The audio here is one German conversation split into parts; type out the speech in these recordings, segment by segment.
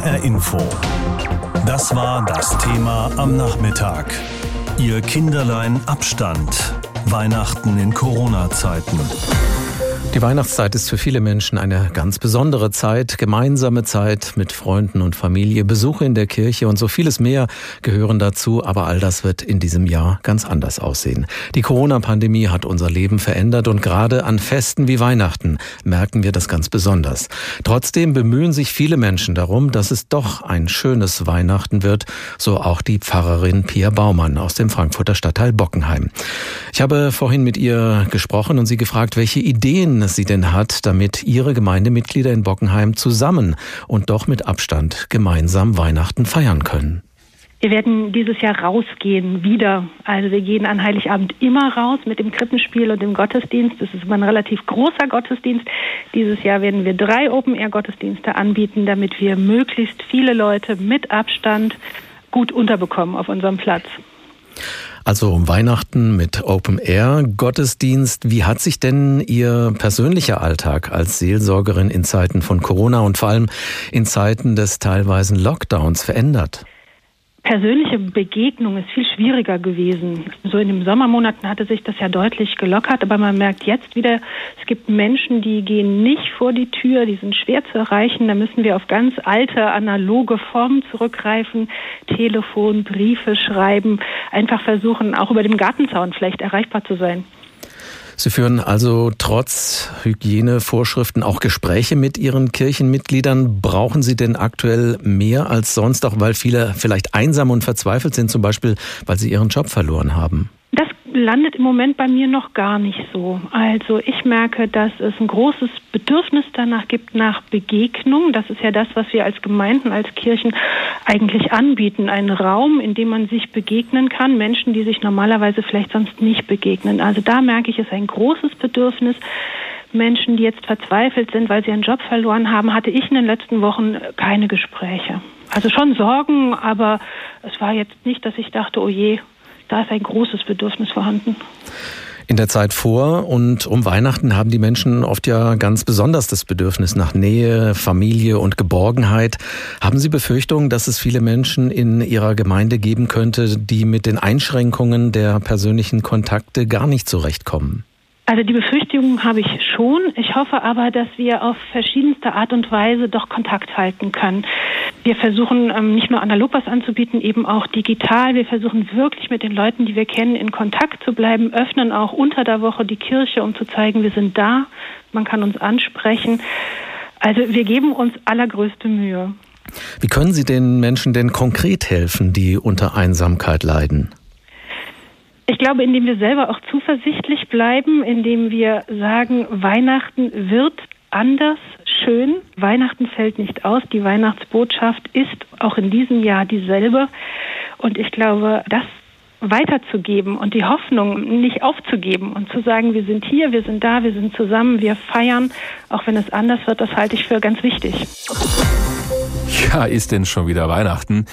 HR Info. Das war das Thema am Nachmittag. Ihr Kinderlein Abstand. Weihnachten in Corona-Zeiten. Die Weihnachtszeit ist für viele Menschen eine ganz besondere Zeit, gemeinsame Zeit mit Freunden und Familie, Besuche in der Kirche und so vieles mehr gehören dazu, aber all das wird in diesem Jahr ganz anders aussehen. Die Corona-Pandemie hat unser Leben verändert und gerade an Festen wie Weihnachten merken wir das ganz besonders. Trotzdem bemühen sich viele Menschen darum, dass es doch ein schönes Weihnachten wird, so auch die Pfarrerin Pia Baumann aus dem Frankfurter Stadtteil Bockenheim. Ich habe vorhin mit ihr gesprochen und sie gefragt, welche Ideen sie denn hat, damit ihre Gemeindemitglieder in Bockenheim zusammen und doch mit Abstand gemeinsam Weihnachten feiern können. Wir werden dieses Jahr rausgehen, wieder. Also wir gehen an Heiligabend immer raus mit dem Krippenspiel und dem Gottesdienst. Das ist immer ein relativ großer Gottesdienst. Dieses Jahr werden wir drei Open-Air-Gottesdienste anbieten, damit wir möglichst viele Leute mit Abstand gut unterbekommen auf unserem Platz. Also um Weihnachten mit Open Air Gottesdienst. Wie hat sich denn Ihr persönlicher Alltag als Seelsorgerin in Zeiten von Corona und vor allem in Zeiten des teilweisen Lockdowns verändert? Persönliche Begegnung ist viel schwieriger gewesen. So in den Sommermonaten hatte sich das ja deutlich gelockert, aber man merkt jetzt wieder, es gibt Menschen, die gehen nicht vor die Tür, die sind schwer zu erreichen. Da müssen wir auf ganz alte, analoge Formen zurückgreifen. Telefon, Briefe schreiben, einfach versuchen, auch über dem Gartenzaun vielleicht erreichbar zu sein. Sie führen also trotz Hygienevorschriften auch Gespräche mit Ihren Kirchenmitgliedern. Brauchen Sie denn aktuell mehr als sonst, auch weil viele vielleicht einsam und verzweifelt sind, zum Beispiel weil sie ihren Job verloren haben? Landet im Moment bei mir noch gar nicht so. Also ich merke, dass es ein großes Bedürfnis danach gibt nach Begegnung. Das ist ja das, was wir als Gemeinden, als Kirchen eigentlich anbieten. Ein Raum, in dem man sich begegnen kann. Menschen, die sich normalerweise vielleicht sonst nicht begegnen. Also da merke ich, es ein großes Bedürfnis. Menschen, die jetzt verzweifelt sind, weil sie einen Job verloren haben, hatte ich in den letzten Wochen keine Gespräche. Also schon Sorgen, aber es war jetzt nicht, dass ich dachte, oh je, da ist ein großes Bedürfnis vorhanden. In der Zeit vor und um Weihnachten haben die Menschen oft ja ganz besonders das Bedürfnis nach Nähe, Familie und Geborgenheit. Haben Sie Befürchtungen, dass es viele Menschen in Ihrer Gemeinde geben könnte, die mit den Einschränkungen der persönlichen Kontakte gar nicht zurechtkommen? Also die Befürchtungen habe ich schon. Ich hoffe aber, dass wir auf verschiedenste Art und Weise doch Kontakt halten können. Wir versuchen ähm, nicht nur analog was anzubieten, eben auch digital. Wir versuchen wirklich mit den Leuten, die wir kennen, in Kontakt zu bleiben, öffnen auch unter der Woche die Kirche, um zu zeigen, wir sind da, man kann uns ansprechen. Also wir geben uns allergrößte Mühe. Wie können Sie den Menschen denn konkret helfen, die unter Einsamkeit leiden? Ich glaube, indem wir selber auch zuversichtlich bleiben, indem wir sagen, Weihnachten wird anders schön. Weihnachten fällt nicht aus. Die Weihnachtsbotschaft ist auch in diesem Jahr dieselbe. Und ich glaube, das weiterzugeben und die Hoffnung nicht aufzugeben und zu sagen, wir sind hier, wir sind da, wir sind zusammen, wir feiern, auch wenn es anders wird, das halte ich für ganz wichtig. Ja, ist denn schon wieder Weihnachten?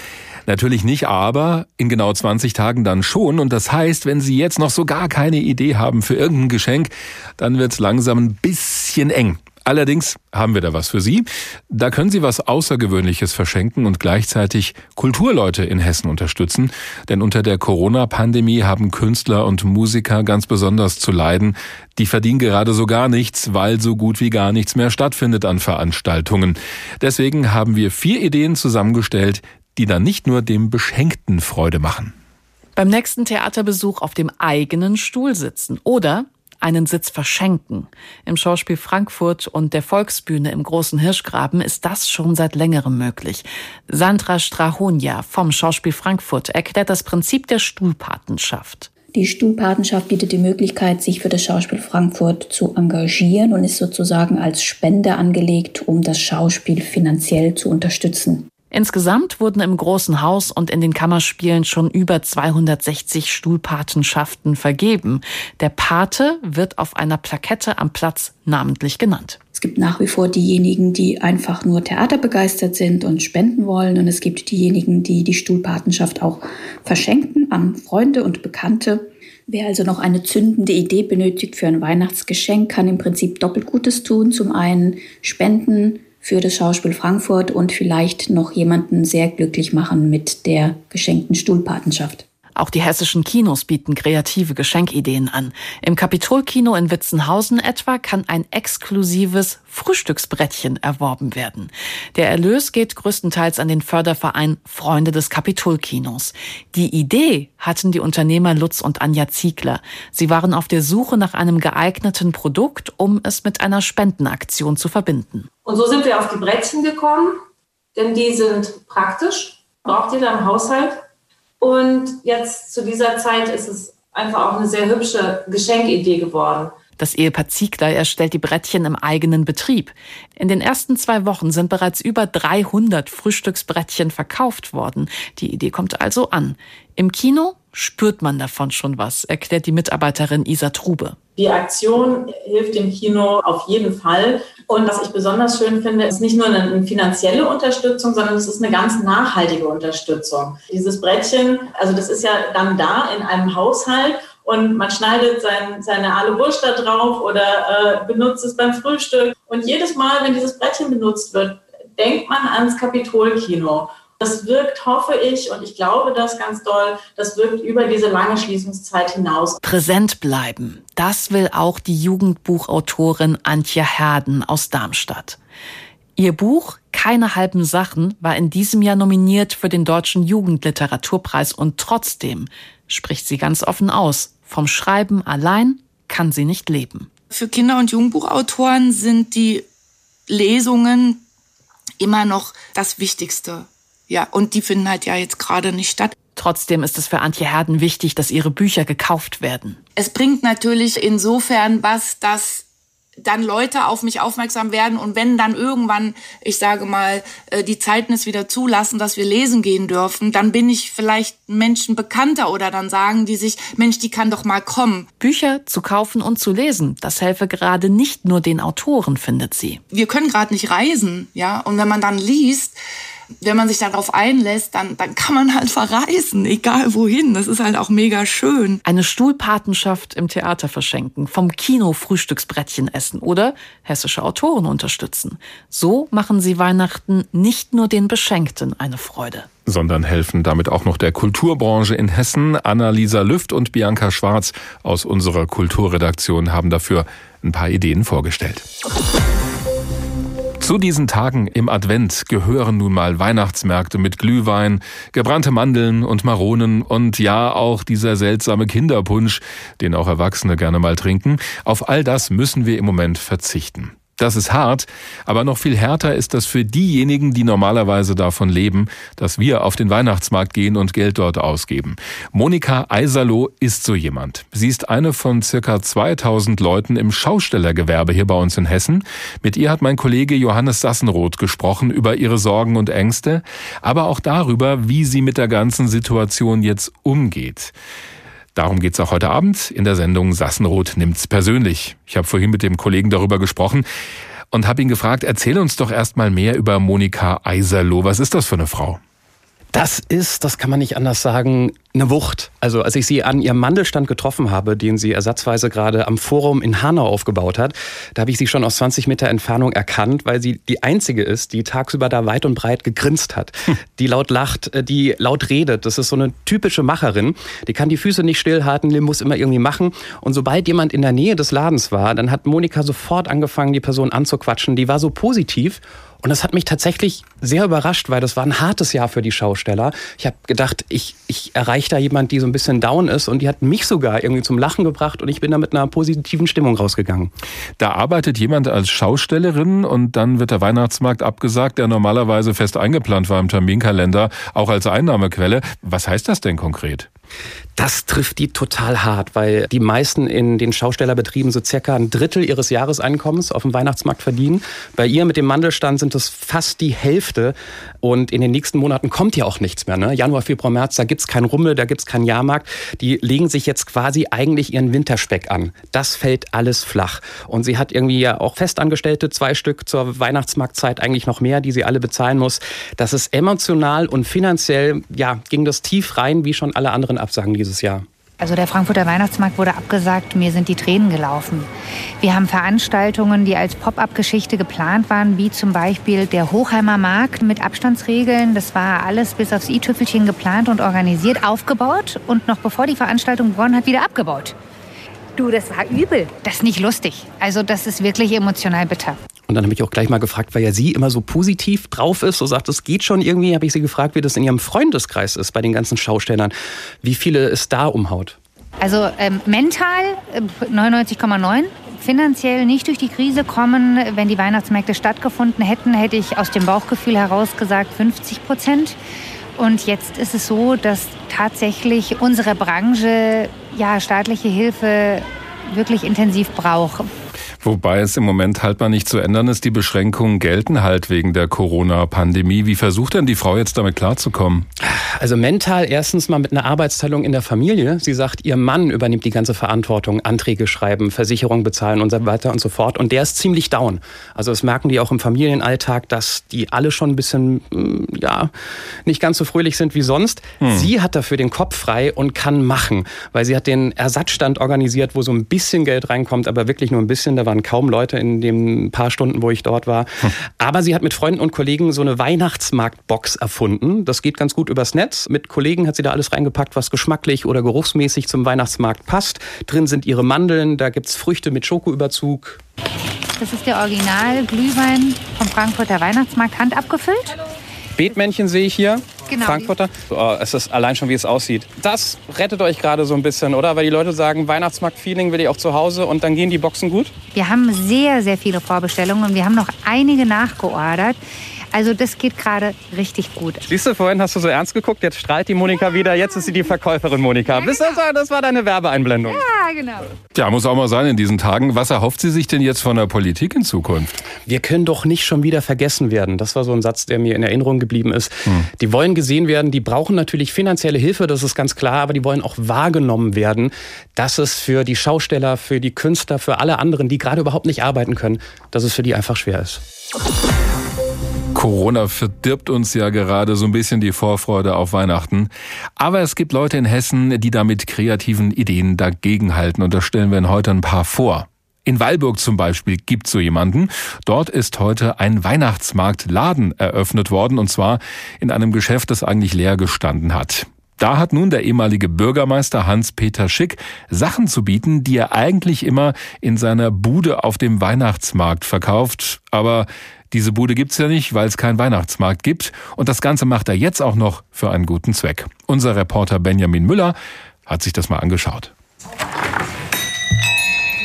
Natürlich nicht, aber in genau 20 Tagen dann schon. Und das heißt, wenn Sie jetzt noch so gar keine Idee haben für irgendein Geschenk, dann wird es langsam ein bisschen eng. Allerdings haben wir da was für Sie. Da können Sie was Außergewöhnliches verschenken und gleichzeitig Kulturleute in Hessen unterstützen. Denn unter der Corona-Pandemie haben Künstler und Musiker ganz besonders zu leiden. Die verdienen gerade so gar nichts, weil so gut wie gar nichts mehr stattfindet an Veranstaltungen. Deswegen haben wir vier Ideen zusammengestellt, die dann nicht nur dem Beschenkten Freude machen. Beim nächsten Theaterbesuch auf dem eigenen Stuhl sitzen oder einen Sitz verschenken. Im Schauspiel Frankfurt und der Volksbühne im Großen Hirschgraben ist das schon seit längerem möglich. Sandra Strahonia vom Schauspiel Frankfurt erklärt das Prinzip der Stuhlpatenschaft. Die Stuhlpatenschaft bietet die Möglichkeit, sich für das Schauspiel Frankfurt zu engagieren und ist sozusagen als Spende angelegt, um das Schauspiel finanziell zu unterstützen. Insgesamt wurden im Großen Haus und in den Kammerspielen schon über 260 Stuhlpatenschaften vergeben. Der Pate wird auf einer Plakette am Platz namentlich genannt. Es gibt nach wie vor diejenigen, die einfach nur theaterbegeistert sind und spenden wollen. Und es gibt diejenigen, die die Stuhlpatenschaft auch verschenken an Freunde und Bekannte. Wer also noch eine zündende Idee benötigt für ein Weihnachtsgeschenk, kann im Prinzip doppelt Gutes tun. Zum einen spenden für das Schauspiel Frankfurt und vielleicht noch jemanden sehr glücklich machen mit der geschenkten Stuhlpatenschaft. Auch die hessischen Kinos bieten kreative Geschenkideen an. Im Kapitolkino in Witzenhausen etwa kann ein exklusives Frühstücksbrettchen erworben werden. Der Erlös geht größtenteils an den Förderverein Freunde des Kapitolkinos. Die Idee hatten die Unternehmer Lutz und Anja Ziegler. Sie waren auf der Suche nach einem geeigneten Produkt, um es mit einer Spendenaktion zu verbinden. Und so sind wir auf die Brettchen gekommen, denn die sind praktisch, braucht jeder im Haushalt und jetzt zu dieser Zeit ist es einfach auch eine sehr hübsche Geschenkidee geworden. Das Ehepaar Ziegler erstellt die Brettchen im eigenen Betrieb. In den ersten zwei Wochen sind bereits über 300 Frühstücksbrettchen verkauft worden. Die Idee kommt also an. Im Kino spürt man davon schon was, erklärt die Mitarbeiterin Isa Trube. Die Aktion hilft dem Kino auf jeden Fall. Und was ich besonders schön finde, ist nicht nur eine finanzielle Unterstützung, sondern es ist eine ganz nachhaltige Unterstützung. Dieses Brettchen, also das ist ja dann da in einem Haushalt und man schneidet sein, seine Wurst da drauf oder äh, benutzt es beim Frühstück. Und jedes Mal, wenn dieses Brettchen benutzt wird, denkt man ans Kapitolkino. Das wirkt, hoffe ich, und ich glaube das ganz doll, das wirkt über diese lange Schließungszeit hinaus. Präsent bleiben, das will auch die Jugendbuchautorin Antje Herden aus Darmstadt. Ihr Buch Keine halben Sachen war in diesem Jahr nominiert für den Deutschen Jugendliteraturpreis und trotzdem spricht sie ganz offen aus. Vom Schreiben allein kann sie nicht leben. Für Kinder- und Jugendbuchautoren sind die Lesungen immer noch das Wichtigste. Ja, und die finden halt ja jetzt gerade nicht statt. Trotzdem ist es für Antje Herden wichtig, dass ihre Bücher gekauft werden. Es bringt natürlich insofern was, dass dann Leute auf mich aufmerksam werden und wenn dann irgendwann, ich sage mal, äh, die Zeiten es wieder zulassen, dass wir lesen gehen dürfen, dann bin ich vielleicht Menschen bekannter oder dann sagen die sich, Mensch, die kann doch mal kommen. Bücher zu kaufen und zu lesen, das helfe gerade nicht nur den Autoren, findet sie. Wir können gerade nicht reisen, ja, und wenn man dann liest, wenn man sich darauf einlässt, dann, dann kann man halt verreisen, egal wohin. Das ist halt auch mega schön. Eine Stuhlpatenschaft im Theater verschenken, vom Kino Frühstücksbrettchen essen oder hessische Autoren unterstützen. So machen sie Weihnachten nicht nur den Beschenkten eine Freude sondern helfen damit auch noch der Kulturbranche in Hessen. Annalisa Lüft und Bianca Schwarz aus unserer Kulturredaktion haben dafür ein paar Ideen vorgestellt. Zu diesen Tagen im Advent gehören nun mal Weihnachtsmärkte mit Glühwein, gebrannte Mandeln und Maronen und ja auch dieser seltsame Kinderpunsch, den auch Erwachsene gerne mal trinken. Auf all das müssen wir im Moment verzichten. Das ist hart, aber noch viel härter ist das für diejenigen, die normalerweise davon leben, dass wir auf den Weihnachtsmarkt gehen und Geld dort ausgeben. Monika Eiserloh ist so jemand. Sie ist eine von circa 2000 Leuten im Schaustellergewerbe hier bei uns in Hessen. Mit ihr hat mein Kollege Johannes Sassenroth gesprochen über ihre Sorgen und Ängste, aber auch darüber, wie sie mit der ganzen Situation jetzt umgeht. Darum geht's auch heute Abend in der Sendung Sassenroth nimmt's persönlich. Ich habe vorhin mit dem Kollegen darüber gesprochen und habe ihn gefragt, erzähl uns doch erstmal mehr über Monika Eiserloh. Was ist das für eine Frau? Das ist, das kann man nicht anders sagen, eine Wucht. Also als ich sie an ihrem Mandelstand getroffen habe, den sie ersatzweise gerade am Forum in Hanau aufgebaut hat, da habe ich sie schon aus 20 Meter Entfernung erkannt, weil sie die einzige ist, die tagsüber da weit und breit gegrinst hat, hm. die laut lacht, äh, die laut redet. Das ist so eine typische Macherin. Die kann die Füße nicht stillhalten, die muss immer irgendwie machen. Und sobald jemand in der Nähe des Ladens war, dann hat Monika sofort angefangen, die Person anzuquatschen. Die war so positiv und das hat mich tatsächlich sehr überrascht, weil das war ein hartes Jahr für die Schausteller. Ich habe gedacht, ich, ich erreiche da jemand, die so ein bisschen down ist und die hat mich sogar irgendwie zum Lachen gebracht und ich bin da mit einer positiven Stimmung rausgegangen. Da arbeitet jemand als Schaustellerin und dann wird der Weihnachtsmarkt abgesagt, der normalerweise fest eingeplant war im Terminkalender, auch als Einnahmequelle. Was heißt das denn konkret? Das trifft die total hart, weil die meisten in den Schaustellerbetrieben so circa ein Drittel ihres Jahreseinkommens auf dem Weihnachtsmarkt verdienen. Bei ihr mit dem Mandelstand sind es fast die Hälfte. Und in den nächsten Monaten kommt ja auch nichts mehr. Ne? Januar, Februar, März, da gibt's keinen Rummel, da gibt's keinen Jahrmarkt. Die legen sich jetzt quasi eigentlich ihren Winterspeck an. Das fällt alles flach. Und sie hat irgendwie ja auch Festangestellte, zwei Stück zur Weihnachtsmarktzeit, eigentlich noch mehr, die sie alle bezahlen muss. Das ist emotional und finanziell, ja, ging das tief rein, wie schon alle anderen Absagen dieses Jahr. Also der Frankfurter Weihnachtsmarkt wurde abgesagt, mir sind die Tränen gelaufen. Wir haben Veranstaltungen, die als Pop-up-Geschichte geplant waren, wie zum Beispiel der Hochheimer Markt mit Abstandsregeln. Das war alles bis aufs i-Tüpfelchen geplant und organisiert, aufgebaut und noch bevor die Veranstaltung begonnen hat, wieder abgebaut. Du, das war übel. Das ist nicht lustig. Also das ist wirklich emotional bitter. Und dann habe ich auch gleich mal gefragt, weil ja sie immer so positiv drauf ist, so sagt, es geht schon irgendwie, habe ich sie gefragt, wie das in ihrem Freundeskreis ist bei den ganzen Schaustellern. Wie viele es da umhaut? Also ähm, mental äh, 99,9. Finanziell nicht durch die Krise kommen. Wenn die Weihnachtsmärkte stattgefunden hätten, hätte ich aus dem Bauchgefühl heraus gesagt 50 Prozent. Und jetzt ist es so, dass tatsächlich unsere Branche ja staatliche Hilfe wirklich intensiv braucht. Wobei es im Moment halt mal nicht zu ändern ist. Die Beschränkungen gelten halt wegen der Corona-Pandemie. Wie versucht denn die Frau jetzt damit klarzukommen? Also mental erstens mal mit einer Arbeitsteilung in der Familie. Sie sagt, ihr Mann übernimmt die ganze Verantwortung, Anträge schreiben, Versicherung bezahlen und so weiter und so fort. Und der ist ziemlich down. Also das merken die auch im Familienalltag, dass die alle schon ein bisschen, mm, ja, nicht ganz so fröhlich sind wie sonst. Hm. Sie hat dafür den Kopf frei und kann machen, weil sie hat den Ersatzstand organisiert, wo so ein bisschen Geld reinkommt, aber wirklich nur ein bisschen. Da waren kaum Leute in den paar Stunden, wo ich dort war. Hm. Aber sie hat mit Freunden und Kollegen so eine Weihnachtsmarktbox erfunden. Das geht ganz gut übers Netz. Mit Kollegen hat sie da alles reingepackt, was geschmacklich oder geruchsmäßig zum Weihnachtsmarkt passt. Drin sind ihre Mandeln, da gibt es Früchte mit Schokoüberzug. Das ist der Original Glühwein vom Frankfurter Weihnachtsmarkt, handabgefüllt. Beetmännchen sehe ich hier. Genau. Frankfurter. Oh, es ist allein schon, wie es aussieht. Das rettet euch gerade so ein bisschen, oder? Weil die Leute sagen, Weihnachtsmarkt-Feeling will ich auch zu Hause und dann gehen die Boxen gut? Wir haben sehr, sehr viele Vorbestellungen und wir haben noch einige nachgeordert. Also das geht gerade richtig gut. Siehst du, vorhin hast du so ernst geguckt, jetzt strahlt die Monika wieder, jetzt ist sie die Verkäuferin Monika. Ja, genau. das, war, das war deine Werbeeinblendung. Ja, genau. Ja, muss auch mal sein in diesen Tagen. Was erhofft sie sich denn jetzt von der Politik in Zukunft? Wir können doch nicht schon wieder vergessen werden. Das war so ein Satz, der mir in Erinnerung geblieben ist. Hm. Die wollen gesehen werden, die brauchen natürlich finanzielle Hilfe, das ist ganz klar, aber die wollen auch wahrgenommen werden, dass es für die Schausteller, für die Künstler, für alle anderen, die gerade überhaupt nicht arbeiten können, dass es für die einfach schwer ist. Corona verdirbt uns ja gerade so ein bisschen die Vorfreude auf Weihnachten. Aber es gibt Leute in Hessen, die da mit kreativen Ideen dagegenhalten. Und da stellen wir Ihnen heute ein paar vor. In Weilburg zum Beispiel gibt so jemanden. Dort ist heute ein Weihnachtsmarktladen eröffnet worden. Und zwar in einem Geschäft, das eigentlich leer gestanden hat. Da hat nun der ehemalige Bürgermeister Hans-Peter Schick Sachen zu bieten, die er eigentlich immer in seiner Bude auf dem Weihnachtsmarkt verkauft. Aber diese Bude gibt's ja nicht, weil es keinen Weihnachtsmarkt gibt. Und das Ganze macht er jetzt auch noch für einen guten Zweck. Unser Reporter Benjamin Müller hat sich das mal angeschaut.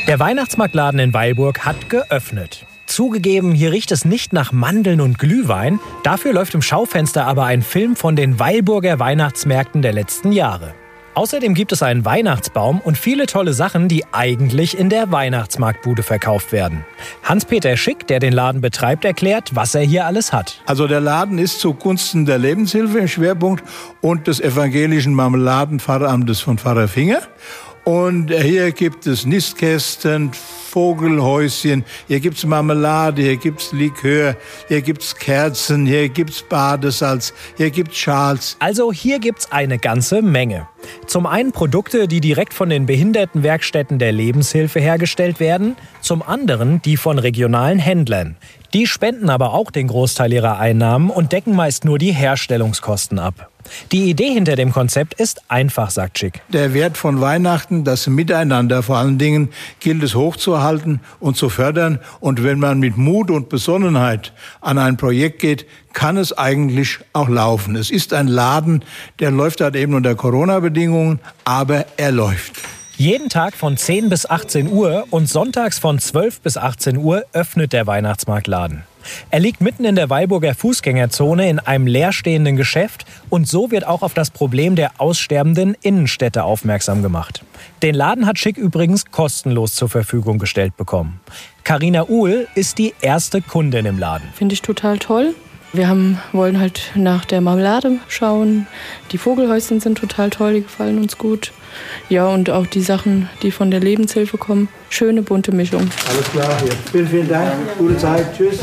Der Weihnachtsmarktladen in Weilburg hat geöffnet. Zugegeben, hier riecht es nicht nach Mandeln und Glühwein. Dafür läuft im Schaufenster aber ein Film von den Weilburger Weihnachtsmärkten der letzten Jahre. Außerdem gibt es einen Weihnachtsbaum und viele tolle Sachen, die eigentlich in der Weihnachtsmarktbude verkauft werden. Hans-Peter Schick, der den Laden betreibt, erklärt, was er hier alles hat. Also der Laden ist zugunsten der Lebenshilfe im Schwerpunkt und des evangelischen Marmeladenpfarramtes von Pfarrer Finger. Und hier gibt es Nistkästen, Vogelhäuschen, hier gibt's Marmelade, hier gibt's Likör, hier gibt's Kerzen, hier gibt's Badesalz, hier gibt's Schals. Also hier gibt's eine ganze Menge. Zum einen Produkte, die direkt von den Behindertenwerkstätten der Lebenshilfe hergestellt werden, zum anderen die von regionalen Händlern. Die spenden aber auch den Großteil ihrer Einnahmen und decken meist nur die Herstellungskosten ab. Die Idee hinter dem Konzept ist einfach, sagt Schick. Der Wert von Weihnachten, das Miteinander vor allen Dingen, gilt es hochzuhalten und zu fördern. Und wenn man mit Mut und Besonnenheit an ein Projekt geht, kann es eigentlich auch laufen. Es ist ein Laden, der läuft halt eben unter Corona-Bedingungen, aber er läuft. Jeden Tag von 10 bis 18 Uhr und sonntags von 12 bis 18 Uhr öffnet der Weihnachtsmarktladen. Er liegt mitten in der Weilburger Fußgängerzone in einem leerstehenden Geschäft und so wird auch auf das Problem der aussterbenden Innenstädte aufmerksam gemacht. Den Laden hat Schick übrigens kostenlos zur Verfügung gestellt bekommen. Karina Uhl ist die erste Kundin im Laden. Finde ich total toll. Wir haben, wollen halt nach der Marmelade schauen. Die Vogelhäuschen sind total toll, die gefallen uns gut. Ja, und auch die Sachen, die von der Lebenshilfe kommen. Schöne bunte Mischung. Alles klar, hier. Vielen, vielen Dank. Gute Zeit. Tschüss.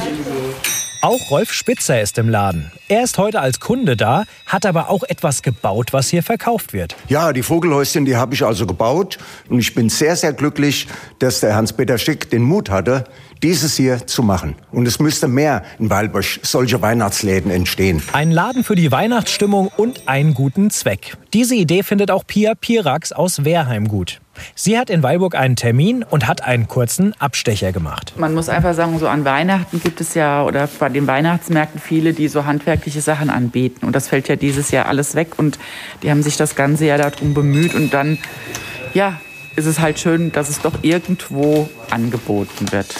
Auch Rolf Spitzer ist im Laden. Er ist heute als Kunde da, hat aber auch etwas gebaut, was hier verkauft wird. Ja, die Vogelhäuschen, die habe ich also gebaut. Und ich bin sehr, sehr glücklich, dass der Hans-Peter Schick den Mut hatte, dieses hier zu machen. Und es müsste mehr in Weilbosch solche Weihnachtsläden entstehen. Ein Laden für die Weihnachtsstimmung und einen guten Zweck. Diese Idee findet auch Pia Pirax aus Wehrheim gut. Sie hat in Weilburg einen Termin und hat einen kurzen Abstecher gemacht. Man muss einfach sagen, so an Weihnachten gibt es ja oder bei den Weihnachtsmärkten viele, die so handwerkliche Sachen anbieten. Und das fällt ja dieses Jahr alles weg und die haben sich das ganze Jahr darum bemüht und dann, ja, ist es halt schön, dass es doch irgendwo angeboten wird.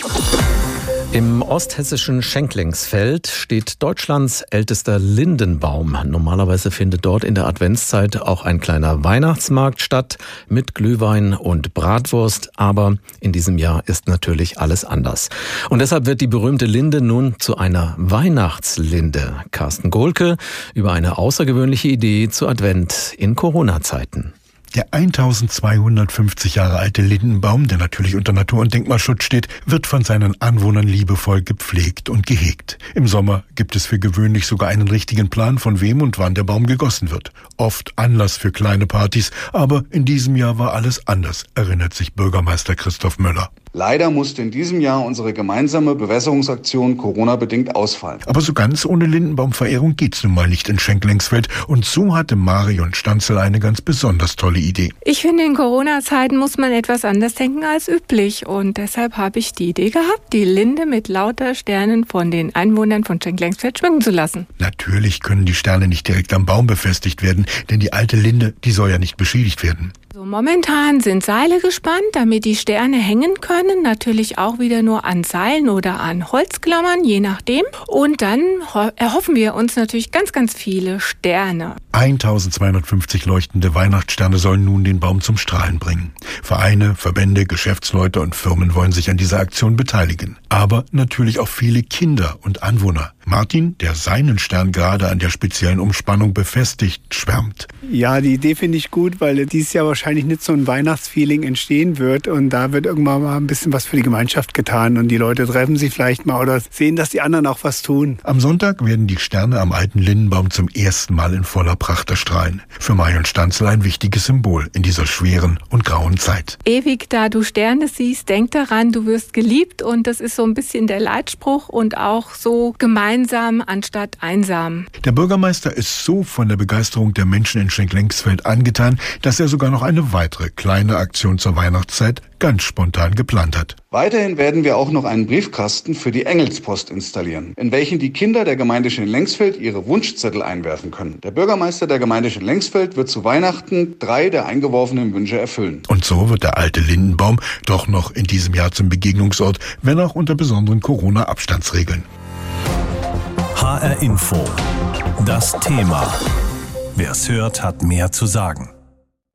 Im osthessischen Schenklingsfeld steht Deutschlands ältester Lindenbaum. Normalerweise findet dort in der Adventszeit auch ein kleiner Weihnachtsmarkt statt mit Glühwein und Bratwurst, aber in diesem Jahr ist natürlich alles anders. Und deshalb wird die berühmte Linde nun zu einer Weihnachtslinde. Carsten Gohlke über eine außergewöhnliche Idee zu Advent in Corona-Zeiten. Der 1250 Jahre alte Lindenbaum, der natürlich unter Natur- und Denkmalschutz steht, wird von seinen Anwohnern liebevoll gepflegt und gehegt. Im Sommer gibt es für gewöhnlich sogar einen richtigen Plan, von wem und wann der Baum gegossen wird. Oft Anlass für kleine Partys, aber in diesem Jahr war alles anders, erinnert sich Bürgermeister Christoph Möller. Leider musste in diesem Jahr unsere gemeinsame Bewässerungsaktion Corona-bedingt ausfallen. Aber so ganz ohne Lindenbaumverehrung geht's nun mal nicht in Schenklengsfeld. Und so hatte Marion Stanzel eine ganz besonders tolle Idee. Ich finde, in Corona-Zeiten muss man etwas anders denken als üblich. Und deshalb habe ich die Idee gehabt, die Linde mit lauter Sternen von den Einwohnern von Schenklengsfeld schmücken zu lassen. Natürlich können die Sterne nicht direkt am Baum befestigt werden, denn die alte Linde, die soll ja nicht beschädigt werden. So, momentan sind Seile gespannt, damit die Sterne hängen können. Natürlich auch wieder nur an Seilen oder an Holzklammern, je nachdem. Und dann erhoffen wir uns natürlich ganz, ganz viele Sterne. 1250 leuchtende Weihnachtssterne sollen nun den Baum zum Strahlen bringen. Vereine, Verbände, Geschäftsleute und Firmen wollen sich an dieser Aktion beteiligen. Aber natürlich auch viele Kinder und Anwohner. Martin, der seinen Stern gerade an der speziellen Umspannung befestigt, schwärmt. Ja, die Idee finde ich gut, weil dieses Jahr wahrscheinlich nicht so ein Weihnachtsfeeling entstehen wird und da wird irgendwann mal ein bisschen was für die Gemeinschaft getan und die Leute treffen sich vielleicht mal oder sehen, dass die anderen auch was tun. Am Sonntag werden die Sterne am alten Lindenbaum zum ersten Mal in voller Pracht erstrahlen. Für Marion Stanzel ein wichtiges Symbol in dieser schweren und grauen Zeit. Ewig da du Sterne siehst, denk daran, du wirst geliebt und das ist so ein bisschen der Leitspruch und auch so gemeinsam anstatt einsam. Der Bürgermeister ist so von der Begeisterung der Menschen in Schenklengsfeld angetan, dass er sogar noch eine weitere kleine Aktion zur Weihnachtszeit ganz spontan geplant hat. Weiterhin werden wir auch noch einen Briefkasten für die Engelspost installieren, in welchen die Kinder der Gemeinde Schenlengsfeld ihre Wunschzettel einwerfen können. Der Bürgermeister der Gemeinde Schenlengsfeld wird zu Weihnachten drei der eingeworfenen Wünsche erfüllen. Und so wird der alte Lindenbaum doch noch in diesem Jahr zum Begegnungsort, wenn auch unter besonderen Corona-Abstandsregeln. HR Info. Das Thema. Wer es hört, hat mehr zu sagen.